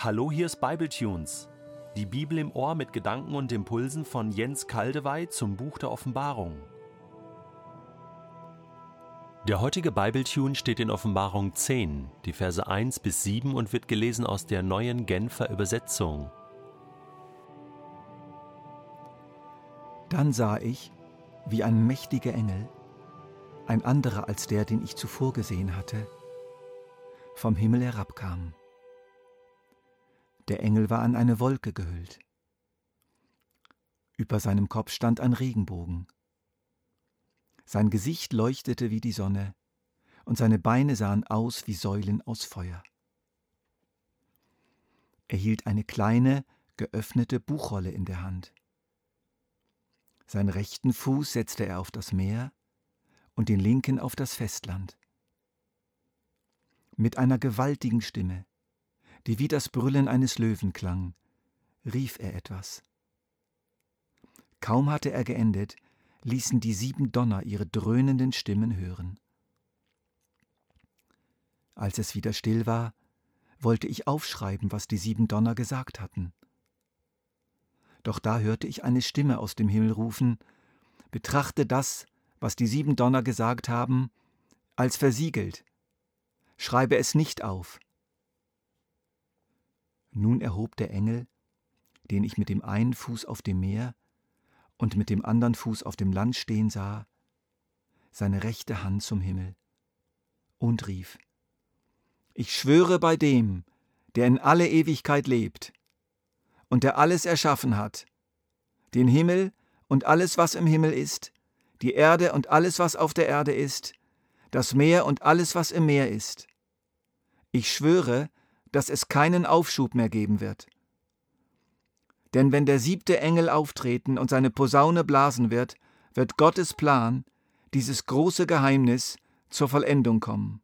Hallo, hier ist Bibletunes. Die Bibel im Ohr mit Gedanken und Impulsen von Jens Kaldewey zum Buch der Offenbarung. Der heutige Bibletune steht in Offenbarung 10, die Verse 1 bis 7 und wird gelesen aus der neuen Genfer Übersetzung. Dann sah ich, wie ein mächtiger Engel, ein anderer als der, den ich zuvor gesehen hatte, vom Himmel herabkam. Der Engel war an eine Wolke gehüllt. Über seinem Kopf stand ein Regenbogen. Sein Gesicht leuchtete wie die Sonne, und seine Beine sahen aus wie Säulen aus Feuer. Er hielt eine kleine, geöffnete Buchrolle in der Hand. Seinen rechten Fuß setzte er auf das Meer und den linken auf das Festland. Mit einer gewaltigen Stimme, die wie das Brüllen eines Löwen klang, rief er etwas. Kaum hatte er geendet, ließen die sieben Donner ihre dröhnenden Stimmen hören. Als es wieder still war, wollte ich aufschreiben, was die sieben Donner gesagt hatten. Doch da hörte ich eine Stimme aus dem Himmel rufen, Betrachte das, was die sieben Donner gesagt haben, als versiegelt. Schreibe es nicht auf. Nun erhob der Engel, den ich mit dem einen Fuß auf dem Meer und mit dem anderen Fuß auf dem Land stehen sah, seine rechte Hand zum Himmel und rief, Ich schwöre bei dem, der in alle Ewigkeit lebt und der alles erschaffen hat, den Himmel und alles, was im Himmel ist, die Erde und alles, was auf der Erde ist, das Meer und alles, was im Meer ist. Ich schwöre, dass es keinen Aufschub mehr geben wird. Denn wenn der siebte Engel auftreten und seine Posaune blasen wird, wird Gottes Plan, dieses große Geheimnis, zur Vollendung kommen.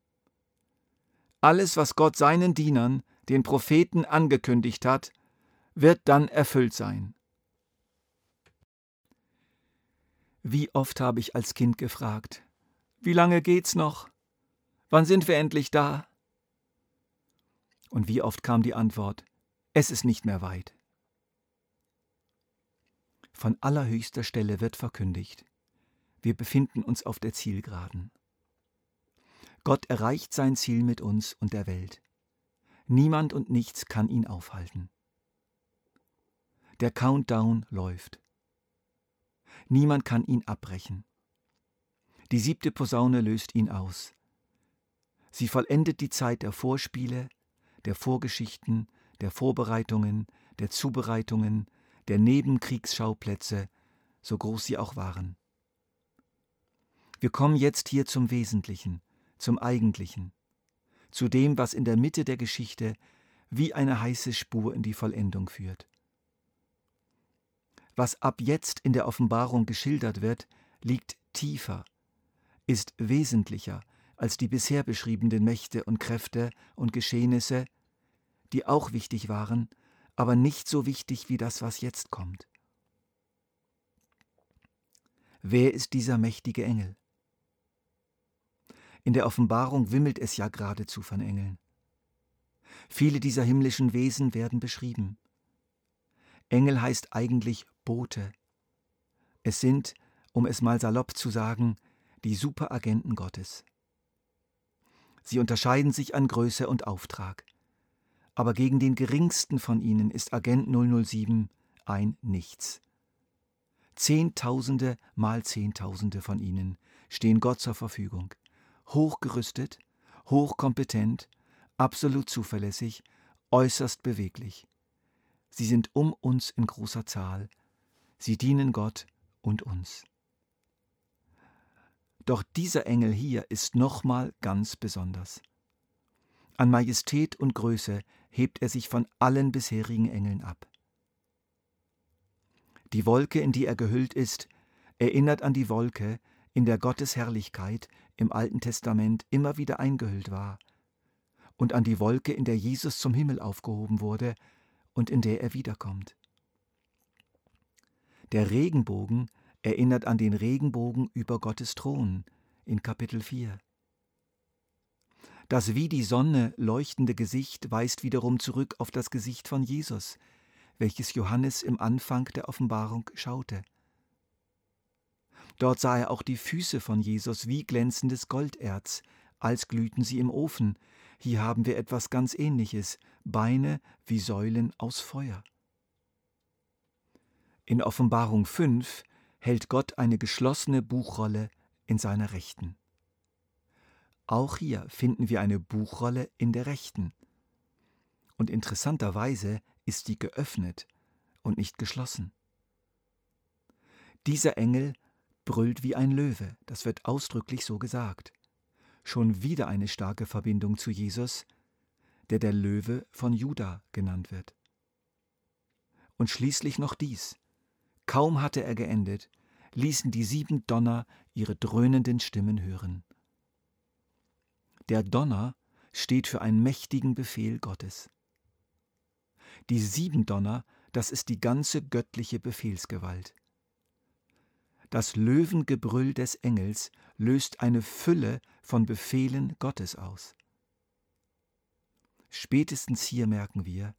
Alles, was Gott seinen Dienern, den Propheten, angekündigt hat, wird dann erfüllt sein. Wie oft habe ich als Kind gefragt, wie lange geht's noch? Wann sind wir endlich da? Und wie oft kam die Antwort, es ist nicht mehr weit. Von allerhöchster Stelle wird verkündigt, wir befinden uns auf der Zielgeraden. Gott erreicht sein Ziel mit uns und der Welt. Niemand und nichts kann ihn aufhalten. Der Countdown läuft. Niemand kann ihn abbrechen. Die siebte Posaune löst ihn aus. Sie vollendet die Zeit der Vorspiele, der Vorgeschichten, der Vorbereitungen, der Zubereitungen, der Nebenkriegsschauplätze, so groß sie auch waren. Wir kommen jetzt hier zum Wesentlichen, zum Eigentlichen, zu dem, was in der Mitte der Geschichte wie eine heiße Spur in die Vollendung führt. Was ab jetzt in der Offenbarung geschildert wird, liegt tiefer, ist wesentlicher als die bisher beschriebenen Mächte und Kräfte und Geschehnisse, die auch wichtig waren, aber nicht so wichtig wie das, was jetzt kommt. Wer ist dieser mächtige Engel? In der Offenbarung wimmelt es ja geradezu von Engeln. Viele dieser himmlischen Wesen werden beschrieben. Engel heißt eigentlich Bote. Es sind, um es mal salopp zu sagen, die Superagenten Gottes. Sie unterscheiden sich an Größe und Auftrag aber gegen den geringsten von ihnen ist Agent 007 ein Nichts. Zehntausende mal Zehntausende von ihnen stehen Gott zur Verfügung, hochgerüstet, hochkompetent, absolut zuverlässig, äußerst beweglich. Sie sind um uns in großer Zahl, sie dienen Gott und uns. Doch dieser Engel hier ist nochmal ganz besonders. An Majestät und Größe hebt er sich von allen bisherigen Engeln ab. Die Wolke, in die er gehüllt ist, erinnert an die Wolke, in der Gottes Herrlichkeit im Alten Testament immer wieder eingehüllt war, und an die Wolke, in der Jesus zum Himmel aufgehoben wurde und in der er wiederkommt. Der Regenbogen erinnert an den Regenbogen über Gottes Thron in Kapitel 4. Das wie die Sonne leuchtende Gesicht weist wiederum zurück auf das Gesicht von Jesus, welches Johannes im Anfang der Offenbarung schaute. Dort sah er auch die Füße von Jesus wie glänzendes Golderz, als glühten sie im Ofen. Hier haben wir etwas ganz Ähnliches, Beine wie Säulen aus Feuer. In Offenbarung 5 hält Gott eine geschlossene Buchrolle in seiner Rechten. Auch hier finden wir eine Buchrolle in der Rechten. Und interessanterweise ist die geöffnet und nicht geschlossen. Dieser Engel brüllt wie ein Löwe, das wird ausdrücklich so gesagt. Schon wieder eine starke Verbindung zu Jesus, der der Löwe von Juda genannt wird. Und schließlich noch dies. Kaum hatte er geendet, ließen die sieben Donner ihre dröhnenden Stimmen hören. Der Donner steht für einen mächtigen Befehl Gottes. Die sieben Donner, das ist die ganze göttliche Befehlsgewalt. Das Löwengebrüll des Engels löst eine Fülle von Befehlen Gottes aus. Spätestens hier merken wir,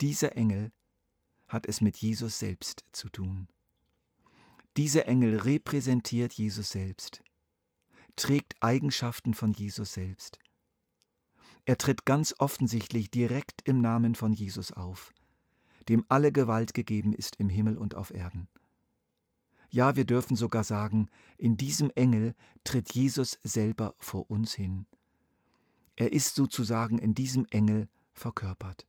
dieser Engel hat es mit Jesus selbst zu tun. Dieser Engel repräsentiert Jesus selbst, trägt Eigenschaften von Jesus selbst. Er tritt ganz offensichtlich direkt im Namen von Jesus auf, dem alle Gewalt gegeben ist im Himmel und auf Erden. Ja, wir dürfen sogar sagen, in diesem Engel tritt Jesus selber vor uns hin. Er ist sozusagen in diesem Engel verkörpert.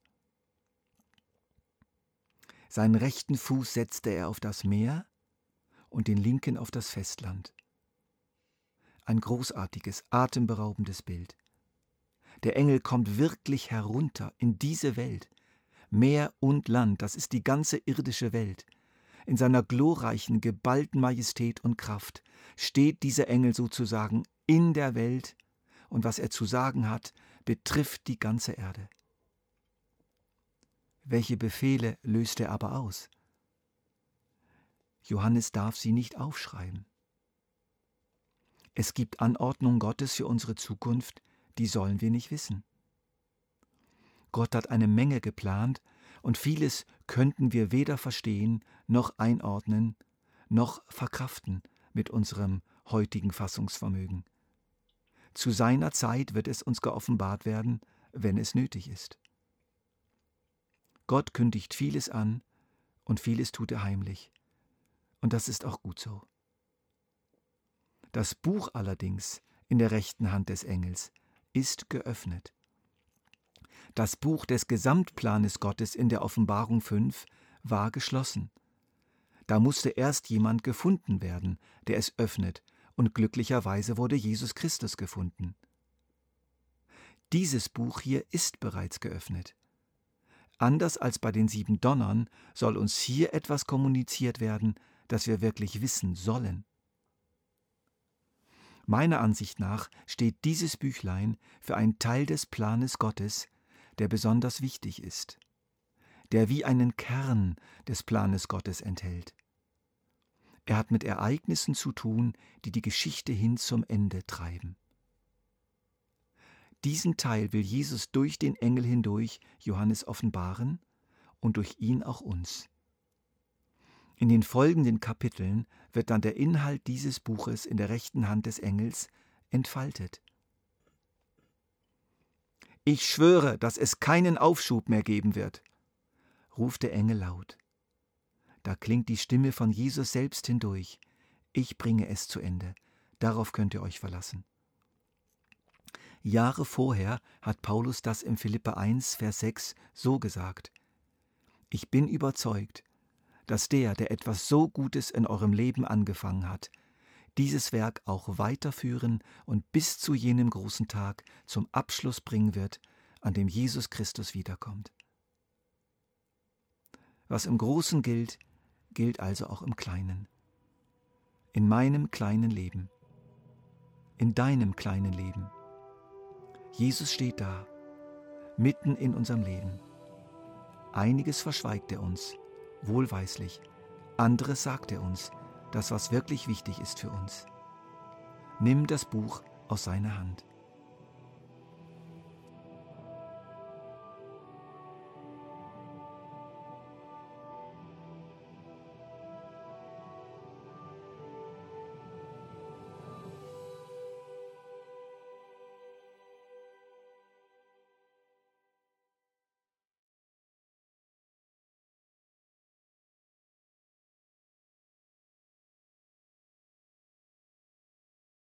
Seinen rechten Fuß setzte er auf das Meer und den linken auf das Festland. Ein großartiges, atemberaubendes Bild. Der Engel kommt wirklich herunter in diese Welt. Meer und Land, das ist die ganze irdische Welt. In seiner glorreichen, geballten Majestät und Kraft steht dieser Engel sozusagen in der Welt und was er zu sagen hat, betrifft die ganze Erde. Welche Befehle löst er aber aus? Johannes darf sie nicht aufschreiben. Es gibt Anordnungen Gottes für unsere Zukunft, die sollen wir nicht wissen. Gott hat eine Menge geplant und vieles könnten wir weder verstehen noch einordnen noch verkraften mit unserem heutigen Fassungsvermögen. Zu seiner Zeit wird es uns geoffenbart werden, wenn es nötig ist. Gott kündigt vieles an und vieles tut er heimlich. Und das ist auch gut so. Das Buch allerdings in der rechten Hand des Engels ist geöffnet. Das Buch des Gesamtplanes Gottes in der Offenbarung 5 war geschlossen. Da musste erst jemand gefunden werden, der es öffnet, und glücklicherweise wurde Jesus Christus gefunden. Dieses Buch hier ist bereits geöffnet. Anders als bei den sieben Donnern soll uns hier etwas kommuniziert werden, das wir wirklich wissen sollen. Meiner Ansicht nach steht dieses Büchlein für einen Teil des Planes Gottes, der besonders wichtig ist, der wie einen Kern des Planes Gottes enthält. Er hat mit Ereignissen zu tun, die die Geschichte hin zum Ende treiben. Diesen Teil will Jesus durch den Engel hindurch Johannes offenbaren und durch ihn auch uns. In den folgenden Kapiteln wird dann der Inhalt dieses Buches in der rechten Hand des Engels entfaltet. Ich schwöre, dass es keinen Aufschub mehr geben wird, ruft der Engel laut. Da klingt die Stimme von Jesus selbst hindurch. Ich bringe es zu Ende. Darauf könnt ihr euch verlassen. Jahre vorher hat Paulus das im Philippa 1, Vers 6 so gesagt. Ich bin überzeugt, dass der, der etwas so Gutes in eurem Leben angefangen hat, dieses Werk auch weiterführen und bis zu jenem großen Tag zum Abschluss bringen wird, an dem Jesus Christus wiederkommt. Was im Großen gilt, gilt also auch im Kleinen. In meinem kleinen Leben, in deinem kleinen Leben. Jesus steht da, mitten in unserem Leben. Einiges verschweigt er uns, wohlweislich, anderes sagt er uns, das, was wirklich wichtig ist für uns. Nimm das Buch aus seiner Hand.